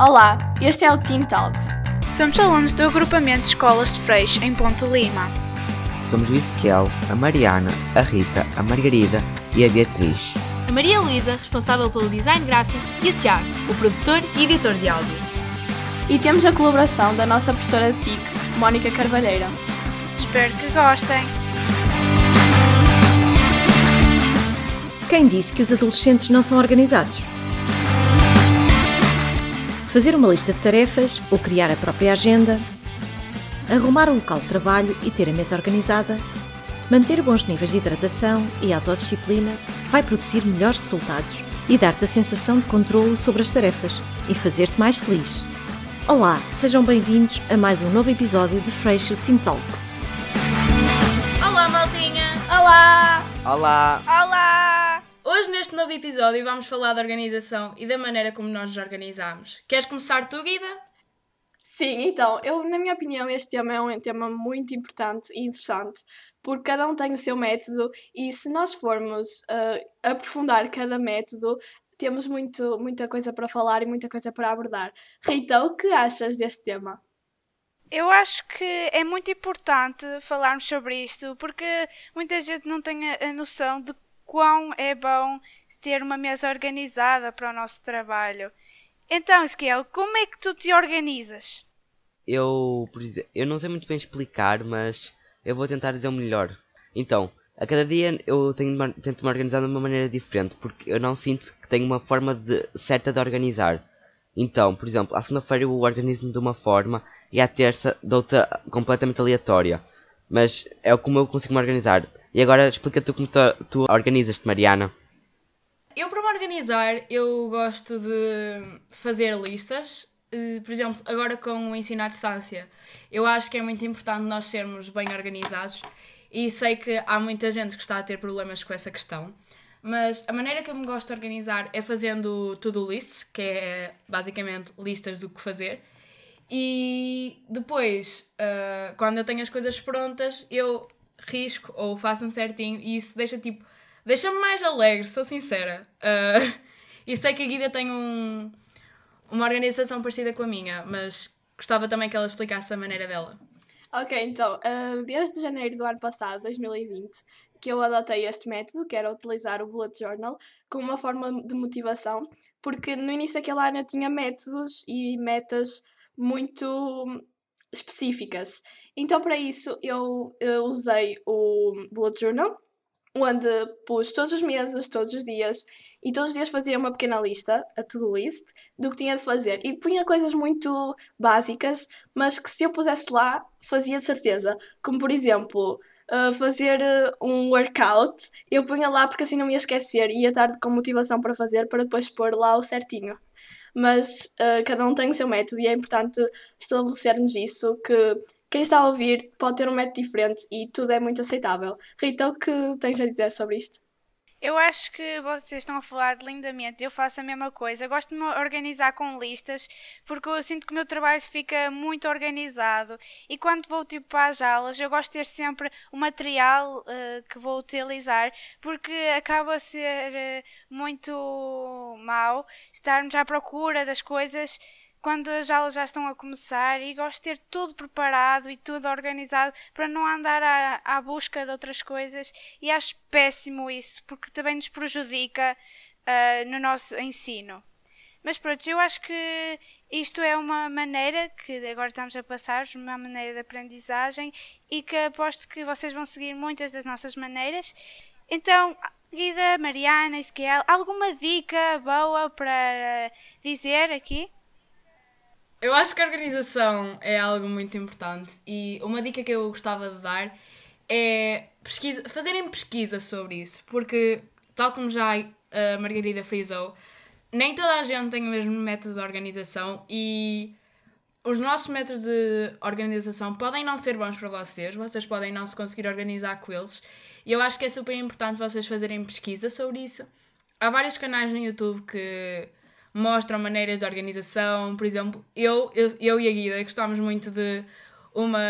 Olá, este é o Teen Talks. Somos alunos do agrupamento de escolas de Freixo em Ponte Lima. Somos o Ezequiel, a Mariana, a Rita, a Margarida e a Beatriz. A Maria Luísa, responsável pelo design gráfico, e o Tiago, o produtor e editor de áudio. E temos a colaboração da nossa professora de TIC, Mónica Carvalheira. Espero que gostem. Quem disse que os adolescentes não são organizados? Fazer uma lista de tarefas ou criar a própria agenda, arrumar o local de trabalho e ter a mesa organizada, manter bons níveis de hidratação e autodisciplina vai produzir melhores resultados e dar-te a sensação de controlo sobre as tarefas e fazer-te mais feliz. Olá, sejam bem-vindos a mais um novo episódio de Freixo Teen Talks. Olá, maltinha! Olá! Olá! Olá! Hoje, neste novo episódio, vamos falar da organização e da maneira como nós nos organizamos. Queres começar tu, Guida? Sim, então, eu, na minha opinião, este tema é um tema muito importante e interessante, porque cada um tem o seu método e se nós formos uh, aprofundar cada método, temos muito, muita coisa para falar e muita coisa para abordar. Rita, o que achas deste tema? Eu acho que é muito importante falarmos sobre isto porque muita gente não tem a, a noção de quão é bom ter uma mesa organizada para o nosso trabalho. Então, Ezequiel, como é que tu te organizas? Eu, por exemplo, eu não sei muito bem explicar, mas eu vou tentar dizer o melhor. Então, a cada dia eu tenho, tento me organizar de uma maneira diferente, porque eu não sinto que tenho uma forma de, certa de organizar. Então, por exemplo, à segunda-feira eu organizo-me de uma forma e à terça de outra completamente aleatória. Mas é como eu consigo me organizar. E agora explica tu como tu, tu organizas-te, Mariana. Eu, para me organizar, eu gosto de fazer listas. Eh, Por exemplo, agora com o ensino à distância, eu acho que é muito importante nós sermos bem organizados e sei que há muita gente que está a ter problemas com essa questão. Mas a maneira que eu me gosto de organizar é fazendo to-do lists, que é basicamente listas do que fazer. E depois, uh, quando eu tenho as coisas prontas, eu risco ou faço um certinho e isso deixa tipo. Deixa-me mais alegre, sou sincera. Uh, e sei que a Guida tem um, uma organização parecida com a minha, mas gostava também que ela explicasse a maneira dela. Ok, então, uh, desde janeiro do ano passado, 2020, que eu adotei este método, que era utilizar o Bullet Journal, como uma forma de motivação, porque no início daquele ano eu tinha métodos e metas muito específicas. Então, para isso, eu, eu usei o Bullet Journal, onde pus todos os meses, todos os dias, e todos os dias fazia uma pequena lista, a to-do list, do que tinha de fazer. E punha coisas muito básicas, mas que se eu pusesse lá, fazia de certeza. Como, por exemplo, uh, fazer uh, um workout, eu punha lá porque assim não me ia esquecer e ia estar com motivação para fazer, para depois pôr lá o certinho mas uh, cada um tem o seu método e é importante estabelecermos isso, que quem está a ouvir pode ter um método diferente e tudo é muito aceitável. Rita, o que tens a dizer sobre isto? Eu acho que vocês estão a falar lindamente. Eu faço a mesma coisa. Eu gosto de me organizar com listas porque eu sinto que o meu trabalho fica muito organizado. E quando vou tipo para as aulas, eu gosto de ter sempre o material uh, que vou utilizar porque acaba a ser uh, muito mau estarmos à procura das coisas quando as aulas já estão a começar e gosto de ter tudo preparado e tudo organizado para não andar à, à busca de outras coisas e acho péssimo isso porque também nos prejudica uh, no nosso ensino. Mas pronto, eu acho que isto é uma maneira que agora estamos a passar, uma maneira de aprendizagem e que aposto que vocês vão seguir muitas das nossas maneiras. Então, Guida, Mariana, Ezequiel, alguma dica boa para dizer aqui? Eu acho que a organização é algo muito importante e uma dica que eu gostava de dar é pesquisa, fazerem pesquisa sobre isso, porque, tal como já a Margarida frisou, nem toda a gente tem o mesmo método de organização e os nossos métodos de organização podem não ser bons para vocês, vocês podem não se conseguir organizar com eles, e eu acho que é super importante vocês fazerem pesquisa sobre isso. Há vários canais no YouTube que mostram maneiras de organização. Por exemplo, eu, eu, eu e a Guida gostámos muito de uma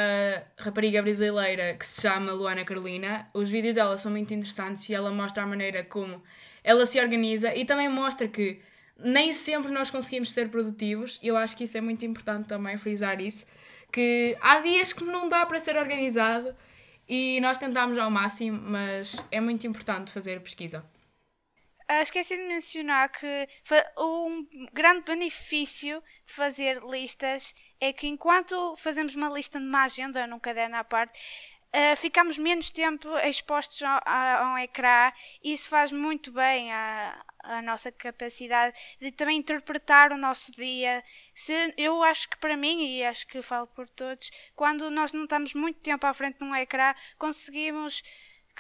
rapariga brasileira que se chama Luana Carolina. Os vídeos dela são muito interessantes e ela mostra a maneira como ela se organiza e também mostra que nem sempre nós conseguimos ser produtivos eu acho que isso é muito importante também frisar isso, que há dias que não dá para ser organizado e nós tentamos ao máximo, mas é muito importante fazer pesquisa. Ah, esqueci de mencionar que um grande benefício de fazer listas é que enquanto fazemos uma lista numa agenda, num caderno à parte, uh, ficamos menos tempo expostos a, um ecrã e isso faz muito bem à, à nossa capacidade de também interpretar o nosso dia. Se, eu acho que para mim, e acho que falo por todos, quando nós não estamos muito tempo à frente de um ecrã, conseguimos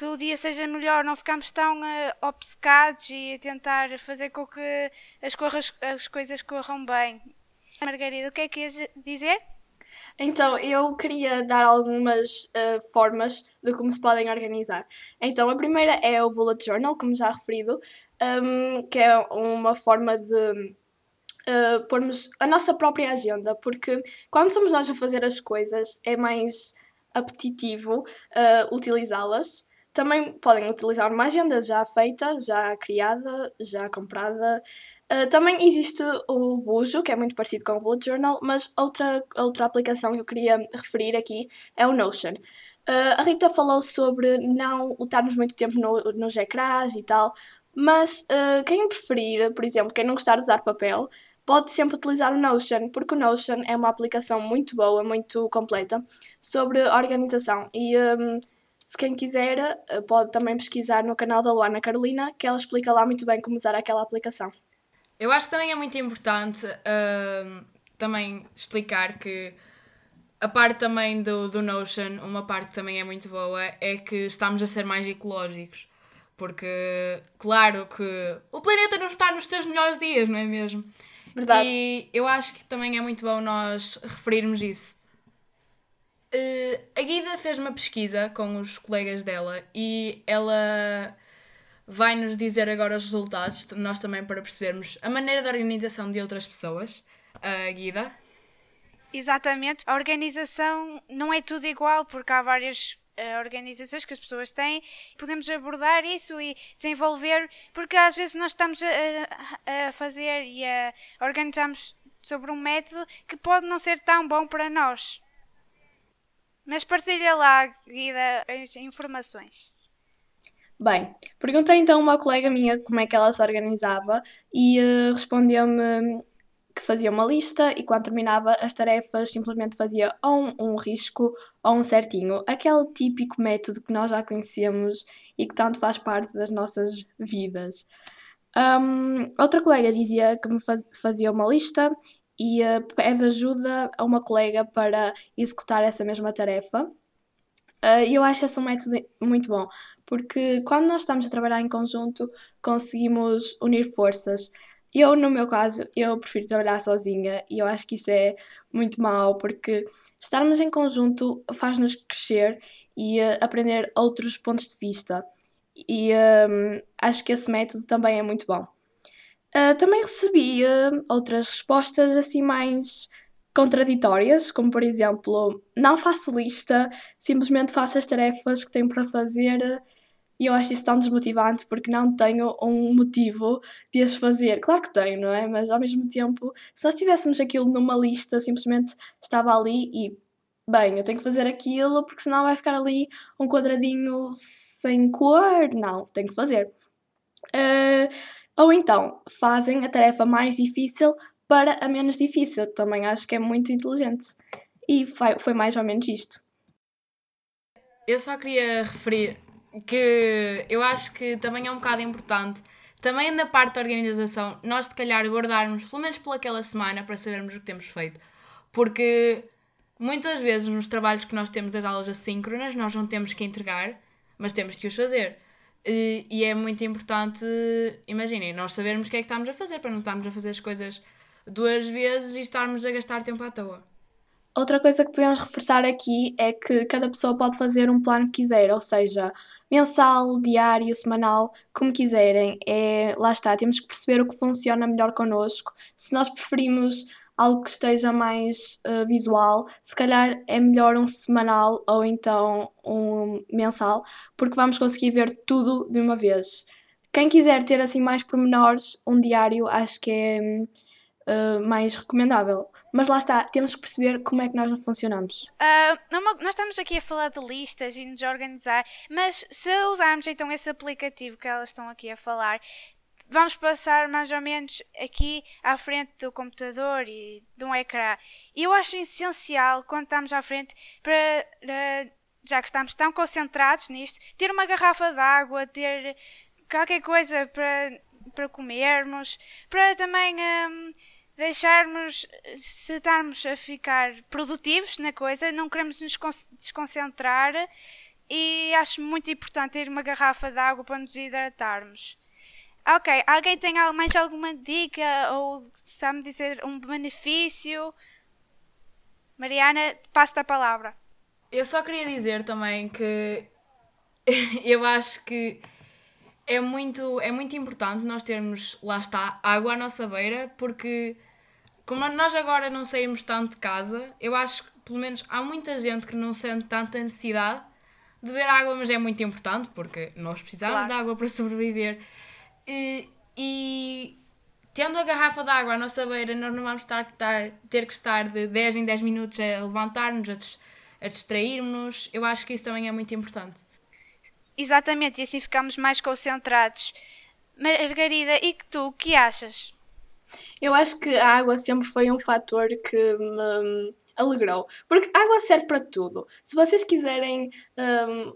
que o dia seja melhor, não ficamos tão uh, obcecados e tentar fazer com que as, corras, as coisas corram bem. Margarida, o que é que ias dizer? Então, eu queria dar algumas uh, formas de como se podem organizar. Então, a primeira é o Bullet Journal, como já referido, um, que é uma forma de uh, pormos a nossa própria agenda, porque quando somos nós a fazer as coisas é mais apetitivo uh, utilizá-las também podem utilizar uma agenda já feita, já criada, já comprada. Uh, também existe o Bujo, que é muito parecido com o Bullet Journal, mas outra, outra aplicação que eu queria referir aqui é o Notion. Uh, a Rita falou sobre não estarmos muito tempo no, nos ecrãs e tal, mas uh, quem preferir, por exemplo, quem não gostar de usar papel, pode sempre utilizar o Notion, porque o Notion é uma aplicação muito boa, muito completa sobre organização. E um, se quem quiser, eh, pode também pesquisar no canal da Luana Carolina, que ela explica lá muito bem como usar aquela aplicação. Eu acho que também é muito importante uh, também explicar que a parte também do, do Notion, uma parte que também é muito boa, é que estamos a ser mais ecológicos. Porque, claro que o planeta não está nos seus melhores dias, não é mesmo? Verdade. E eu acho que também é muito bom nós referirmos isso. Uh, a Guida fez uma pesquisa com os colegas dela e ela vai nos dizer agora os resultados, nós também para percebermos a maneira de organização de outras pessoas. A uh, Guida. Exatamente. A organização não é tudo igual, porque há várias uh, organizações que as pessoas têm. Podemos abordar isso e desenvolver, porque às vezes nós estamos a, a fazer e a organizarmos sobre um método que pode não ser tão bom para nós. Mas partilha lá, Guida, as informações. Bem, perguntei então a uma colega minha como é que ela se organizava e uh, respondeu-me que fazia uma lista e quando terminava as tarefas simplesmente fazia ou um, um, risco ou um certinho. Aquele típico método que nós já conhecemos e que tanto faz parte das nossas vidas. Um, outra colega dizia que me faz, fazia uma lista e uh, pede ajuda a uma colega para executar essa mesma tarefa. Uh, eu acho esse um método muito bom, porque quando nós estamos a trabalhar em conjunto, conseguimos unir forças. Eu, no meu caso, eu prefiro trabalhar sozinha e eu acho que isso é muito mau, porque estarmos em conjunto faz-nos crescer e uh, aprender outros pontos de vista. E um, acho que esse método também é muito bom. Uh, também recebi uh, outras respostas assim mais contraditórias, como por exemplo, não faço lista, simplesmente faço as tarefas que tenho para fazer e eu acho isso tão desmotivante porque não tenho um motivo de as fazer. Claro que tenho, não é? Mas ao mesmo tempo, se nós tivéssemos aquilo numa lista, simplesmente estava ali e bem, eu tenho que fazer aquilo porque senão vai ficar ali um quadradinho sem cor. Não, tenho que fazer. Uh, ou então fazem a tarefa mais difícil para a menos difícil, que também acho que é muito inteligente. E foi mais ou menos isto. Eu só queria referir que eu acho que também é um bocado importante, também na parte da organização, nós de calhar guardarmos pelo menos pelaquela semana para sabermos o que temos feito. Porque muitas vezes nos trabalhos que nós temos das aulas assíncronas, nós não temos que entregar, mas temos que os fazer. E, e é muito importante, imaginem, nós sabermos o que é que estamos a fazer para não estarmos a fazer as coisas duas vezes e estarmos a gastar tempo à toa. Outra coisa que podemos reforçar aqui é que cada pessoa pode fazer um plano que quiser, ou seja, mensal, diário, semanal, como quiserem. É, lá está, temos que perceber o que funciona melhor connosco. Se nós preferimos algo que esteja mais uh, visual, se calhar é melhor um semanal ou então um mensal, porque vamos conseguir ver tudo de uma vez. quem quiser ter assim mais pormenores, um diário acho que é uh, mais recomendável. Mas lá está, temos que perceber como é que nós funcionamos. Uh, nós estamos aqui a falar de listas e nos organizar, mas se usarmos então esse aplicativo que elas estão aqui a falar, vamos passar mais ou menos aqui à frente do computador e de um ecrã. E eu acho essencial, quando estamos à frente, para, já que estamos tão concentrados nisto, ter uma garrafa de água, ter qualquer coisa para, para comermos, para também um, deixarmos, se estarmos a ficar produtivos na coisa, não queremos nos desconcentrar e acho muito importante ter uma garrafa de água para nos hidratarmos. Ok, alguém tem mais alguma dica ou sabe dizer um benefício? Mariana, passo-te a palavra. Eu só queria dizer também que eu acho que é muito, é muito importante nós termos, lá está, água à nossa beira, porque como nós agora não saímos tanto de casa, eu acho que pelo menos há muita gente que não sente tanta necessidade de beber água, mas é muito importante porque nós precisamos claro. de água para sobreviver. E, e tendo a garrafa de água à nossa beira, nós não vamos estar, estar, ter que estar de 10 em 10 minutos a levantar-nos, a, a distrair-nos. Eu acho que isso também é muito importante. Exatamente, e assim ficamos mais concentrados. Margarida, e que tu, o que achas? Eu acho que a água sempre foi um fator que me alegrou. Porque a água serve para tudo. Se vocês quiserem um,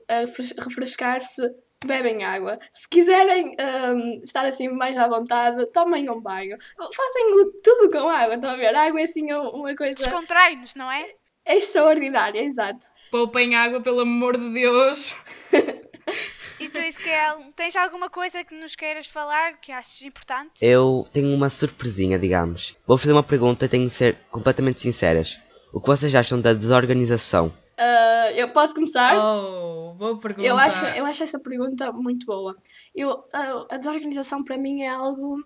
refrescar-se, bebem água. Se quiserem um, estar assim mais à vontade, tomem um banho. Fazem tudo com água, estão a ver? A água é assim uma coisa. Descontrai-nos, não é? É extraordinária, exato. Poupem água, pelo amor de Deus. E tu, Isquel, tens alguma coisa que nos queiras falar que achas importante? Eu tenho uma surpresinha, digamos. Vou fazer uma pergunta e tenho de ser completamente sinceras. O que vocês acham da desorganização? Uh, eu posso começar? Oh, boa pergunta. Eu acho, eu acho essa pergunta muito boa. Eu, uh, a desorganização para mim é algo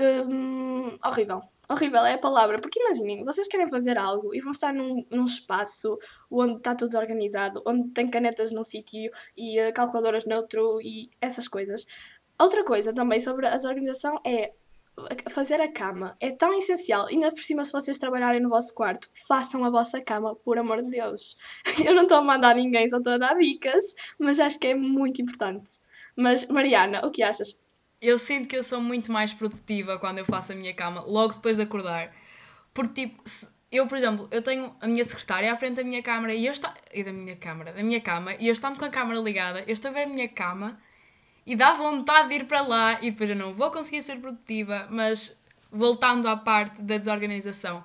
um, horrível horrível é a palavra, porque imaginem, vocês querem fazer algo e vão estar num, num espaço onde está tudo organizado, onde tem canetas num sítio e uh, calculadoras noutro e essas coisas. Outra coisa também sobre a desorganização é fazer a cama. É tão essencial. Ainda por cima, se vocês trabalharem no vosso quarto, façam a vossa cama, por amor de Deus. Eu não estou a mandar ninguém, só estou a dar dicas, mas acho que é muito importante. Mas, Mariana, o que achas? Eu sinto que eu sou muito mais produtiva quando eu faço a minha cama, logo depois de acordar. Porque, tipo, eu, por exemplo, eu tenho a minha secretária à frente da minha câmara e eu estou. E da minha câmara, da minha cama, e eu estando com a câmara ligada, eu estou a ver a minha cama e dá vontade de ir para lá e depois eu não vou conseguir ser produtiva, mas voltando à parte da desorganização,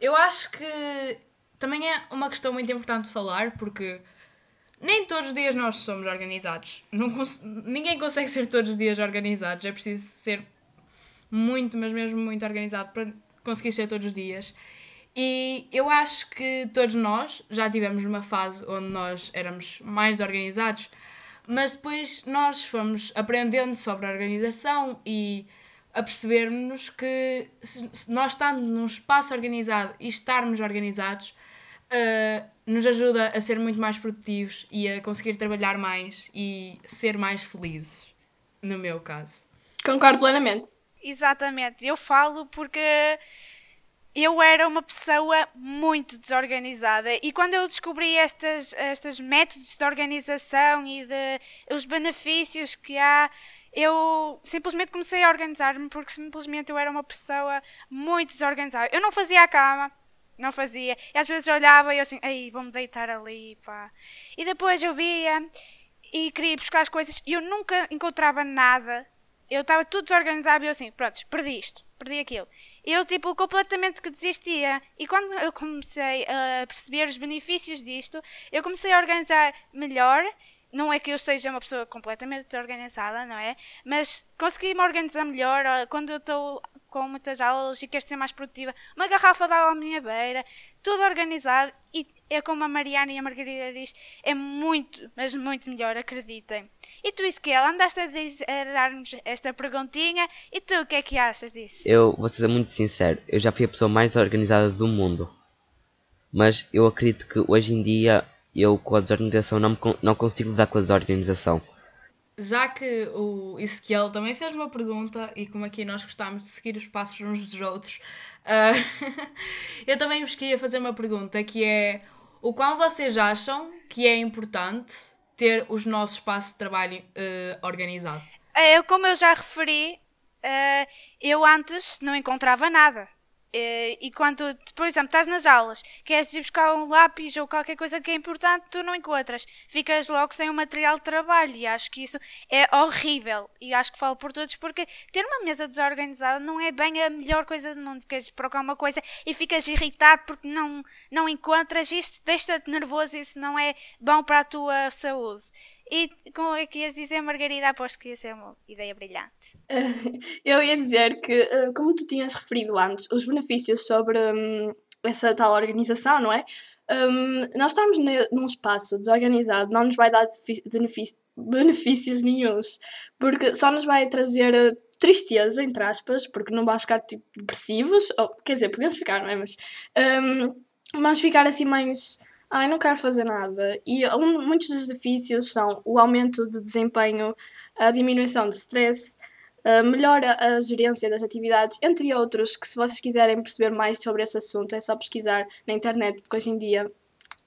eu acho que também é uma questão muito importante de falar, porque nem todos os dias nós somos organizados. Cons ninguém consegue ser todos os dias organizados. É preciso ser muito, mas mesmo muito organizado para conseguir ser todos os dias. E eu acho que todos nós já tivemos uma fase onde nós éramos mais organizados, mas depois nós fomos aprendendo sobre a organização e a percebermos que se nós estamos num espaço organizado e estarmos organizados, uh, nos ajuda a ser muito mais produtivos e a conseguir trabalhar mais e ser mais felizes, no meu caso. Concordo plenamente. Exatamente, eu falo porque eu era uma pessoa muito desorganizada e quando eu descobri estes, estes métodos de organização e de os benefícios que há, eu simplesmente comecei a organizar-me porque simplesmente eu era uma pessoa muito desorganizada. Eu não fazia a cama, não fazia. E às vezes olhava e eu assim, ei, vou-me deitar ali, pá. E depois eu via e queria buscar as coisas e eu nunca encontrava nada. Eu estava tudo desorganizado e eu assim, pronto, perdi isto, perdi aquilo. Eu, tipo, completamente que desistia. E quando eu comecei a perceber os benefícios disto, eu comecei a organizar melhor não é que eu seja uma pessoa completamente organizada, não é? Mas consegui me organizar melhor quando eu estou com muitas aulas e quero ser mais produtiva. Uma garrafa de água à minha beira, tudo organizado e é como a Mariana e a Margarida diz, é muito, mas muito melhor, acreditem. E tu, Isquel, andaste a, a dar-nos esta perguntinha e tu, o que é que achas disso? Eu vou ser muito sincero, eu já fui a pessoa mais organizada do mundo. Mas eu acredito que hoje em dia eu com a desorganização não, não consigo lidar com a desorganização. já que o Ezequiel também fez uma pergunta, e como aqui nós gostamos de seguir os passos uns dos outros, uh, eu também vos queria fazer uma pergunta que é o qual vocês acham que é importante ter os nossos espaços de trabalho uh, organizado? É, como eu já referi, uh, eu antes não encontrava nada. Eh, e quando, por exemplo, estás nas aulas, queres ir buscar um lápis ou qualquer coisa que é importante, tu não encontras. Ficas logo sem o material de trabalho e acho que isso é horrível. E acho que falo por todos porque ter uma mesa desorganizada não é bem a melhor coisa do mundo. Queres procurar uma coisa e ficas irritado porque não, não encontras isto, deixa-te nervoso e isso não é bom para a tua saúde. E como é que ias dizer, Margarida? Aposto que ia ser uma ideia brilhante. Eu ia dizer que, eh, como tu tinhas referido antes, os benefícios sobre hum, essa tal organização, não é? Um, nós estamos num espaço desorganizado não nos vai dar benefícios nenhums, porque só nos vai trazer eh, tristeza, entre aspas, porque não vamos ficar tipo, depressivos, ou, quer dizer, podemos ficar, não é? Mas um, vamos ficar assim mais ai, não quero fazer nada. E um, muitos dos benefícios são o aumento de desempenho, a diminuição de stress, a melhora a gerência das atividades, entre outros, que se vocês quiserem perceber mais sobre esse assunto é só pesquisar na internet, porque hoje em dia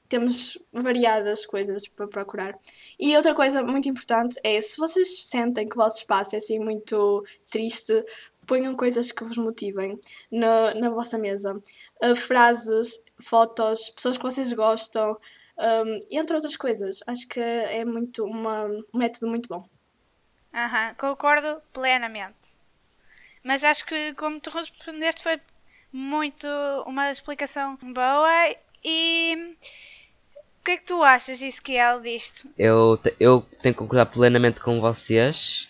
temos variadas coisas para procurar. E outra coisa muito importante é se vocês sentem que o vosso espaço é assim muito triste, ponham coisas que vos motivem na, na vossa mesa. Uh, frases, fotos, pessoas que vocês gostam, um, entre outras coisas. Acho que é muito uma, um método muito bom. Aham, concordo plenamente. Mas acho que como tu respondeste foi muito uma explicação boa e o que é que tu achas, Isquiel, disto? Eu, eu tenho que concordar plenamente com vocês.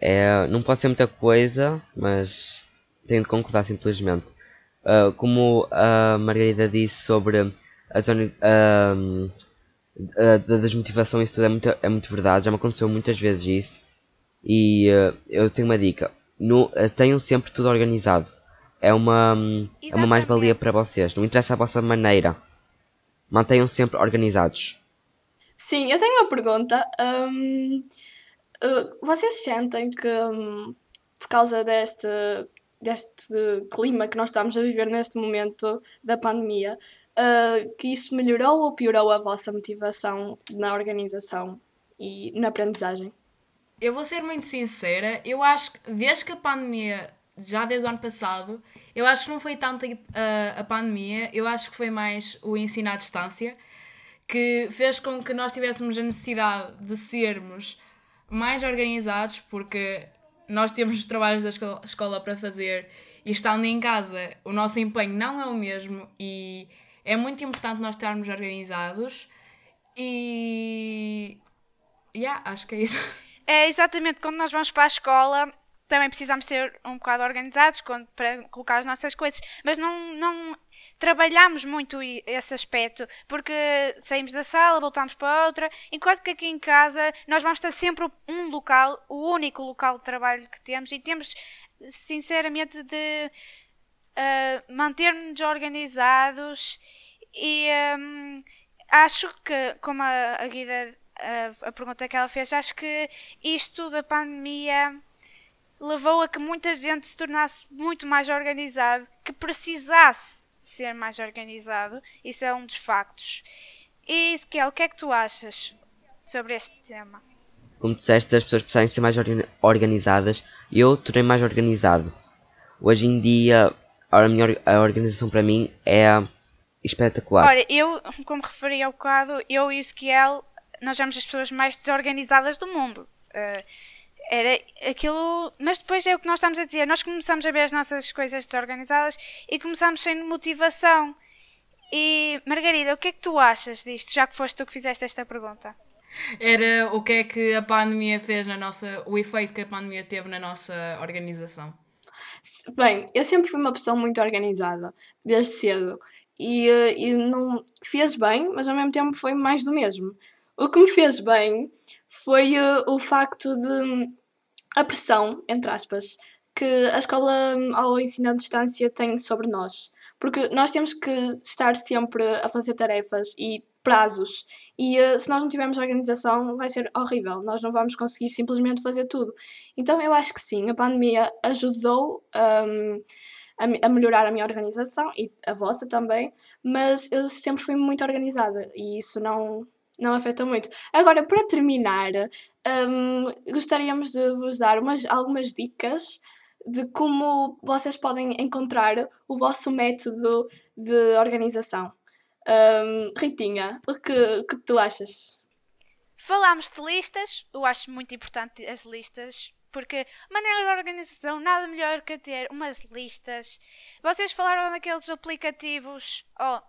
É, não pode ser muita coisa, mas tenho de concordar simplesmente. Uh, como a Margarida disse sobre a, zona, uh, a, desmotivação, isso tudo é muito, é muito verdade. Já me aconteceu muitas vezes isso. E uh, eu tenho uma dica: no, tenham sempre tudo organizado. É uma, é uma mais-valia para vocês. Não interessa a vossa maneira. Mantenham sempre organizados. Sim, eu tenho uma pergunta. Um, Uh, vocês sentem que, um, por causa deste, deste clima que nós estamos a viver neste momento da pandemia, uh, que isso melhorou ou piorou a vossa motivação na organização e na aprendizagem? Eu vou ser muito sincera, eu acho que desde que a pandemia, já desde o ano passado, eu acho que não foi tanto a, a pandemia, eu acho que foi mais o ensino à distância, que fez com que nós tivéssemos a necessidade de sermos mais organizados, porque nós temos os trabalhos da escola, para fazer e estando em casa o nosso empenho não é o mesmo e é muito importante nós estarmos organizados e. Yeah, acho que é isso. É exatamente quando nós vamos para a escola também precisamos ser um bocado organizados para colocar as nossas coisas, mas não, não trabalhamos muito esse aspecto, porque saímos da sala, voltamos para outra, enquanto que aqui em casa nós vamos ter sempre um local, o único local de trabalho que temos, e temos, sinceramente, de uh, manter-nos organizados e um, acho que, como a, a Guida, a, a pergunta que ela fez, acho que isto da pandemia levou a que muita gente se tornasse muito mais organizado, que precisasse ser mais organizado. Isso é um dos factos. E, Ezequiel, o que é que tu achas sobre este tema? Como disseste, as pessoas precisam ser mais organizadas e eu tornei mais organizado. Hoje em dia, a, minha, a organização para mim é espetacular. Olha, eu, como referi ao bocado, eu e o Ezequiel, nós somos as pessoas mais desorganizadas do mundo. Uh, era aquilo. Mas depois é o que nós estamos a dizer. Nós começamos a ver as nossas coisas desorganizadas e começamos sem motivação. E Margarida, o que é que tu achas disto, já que foste tu que fizeste esta pergunta? Era o que é que a pandemia fez na nossa. o efeito que a pandemia teve na nossa organização. Bem, eu sempre fui uma pessoa muito organizada, desde cedo. E, eh, e não fez bem, mas ao mesmo tempo foi mais do mesmo. O que me fez bem foi uh, o facto de a pressão, entre aspas, que a escola ao ensino à distância tem sobre nós. Porque nós temos que estar sempre a fazer tarefas e prazos. E uh, se nós não tivermos organização, vai ser horrível. Nós não vamos conseguir simplesmente fazer tudo. Então eu acho que sim, a pandemia ajudou. Um, a, melhorar a minha organização e a vossa também, mas eu sempre fui muito organizada e isso não, não afeta muito. Agora, para terminar, um, gostaríamos de vos dar umas, algumas dicas de como vocês podem encontrar o vosso método de organização. Um, Ritinha, o que, que tu achas? Falámos de listas, eu acho muito importante as listas, porque maneira de organização, nada melhor que ter umas listas. Vocês falaram daqueles aplicativos. Oh,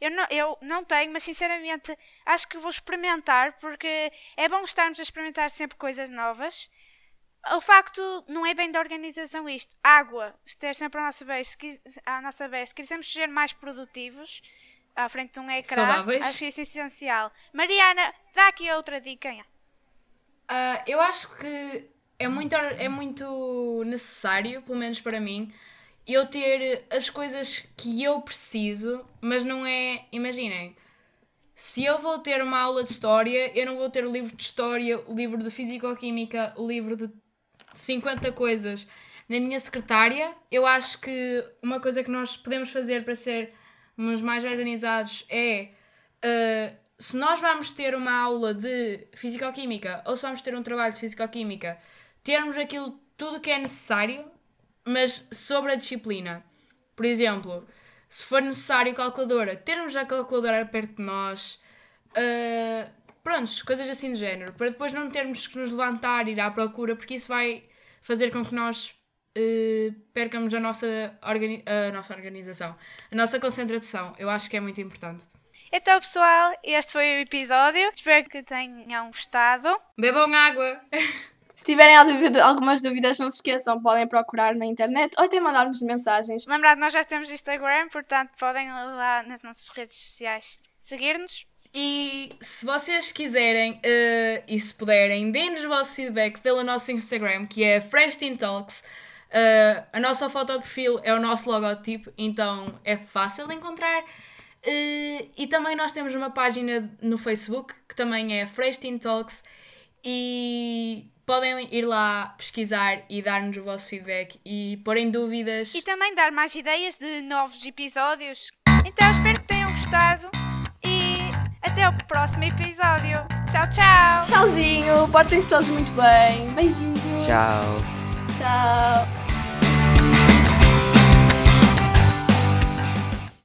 eu não, eu não tenho, mas sinceramente acho que vou experimentar, porque é bom estarmos a experimentar sempre coisas novas. O facto não é bem da organização isto. Água, ter sempre a nossa vez, se, a nossa vez. Se quisermos ser mais produtivos, à frente de um ecrã, Saudáveis. acho que isso é essencial. Mariana, dá aqui outra dica. Uh, eu acho que é muito, é muito necessário, pelo menos para mim, eu ter as coisas que eu preciso, mas não é. Imaginem, se eu vou ter uma aula de história, eu não vou ter o livro de história, o livro de físico-química, o livro de 50 coisas na minha secretária. Eu acho que uma coisa que nós podemos fazer para sermos mais organizados é. Uh, se nós vamos ter uma aula de físico-química ou se vamos ter um trabalho de físico-química, termos aquilo tudo que é necessário, mas sobre a disciplina. Por exemplo, se for necessário calculadora, termos a calculadora perto de nós. Uh, prontos, coisas assim do género. Para depois não termos que nos levantar e ir à procura, porque isso vai fazer com que nós uh, percamos a nossa, a nossa organização, a nossa concentração. Eu acho que é muito importante. Então, pessoal, este foi o episódio. Espero que tenham gostado. Bebam água! Se tiverem algumas dúvidas, não se esqueçam, podem procurar na internet ou até mandar-nos mensagens. Lembrado, nós já temos Instagram, portanto podem lá nas nossas redes sociais seguir-nos. E se vocês quiserem uh, e se puderem, deem-nos o vosso feedback pelo nosso Instagram, que é Fresh Teen Talks. Uh, a nossa foto de perfil é o nosso logotipo, então é fácil de encontrar. Uh, e também nós temos uma página no Facebook que também é Fresh Teen Talks. E podem ir lá pesquisar e dar-nos o vosso feedback e porem dúvidas. E também dar mais ideias de novos episódios. Então espero que tenham gostado e até o próximo episódio. Tchau, tchau. Tchauzinho, portem-se todos muito bem. Beijinhos. Tchau. Tchau.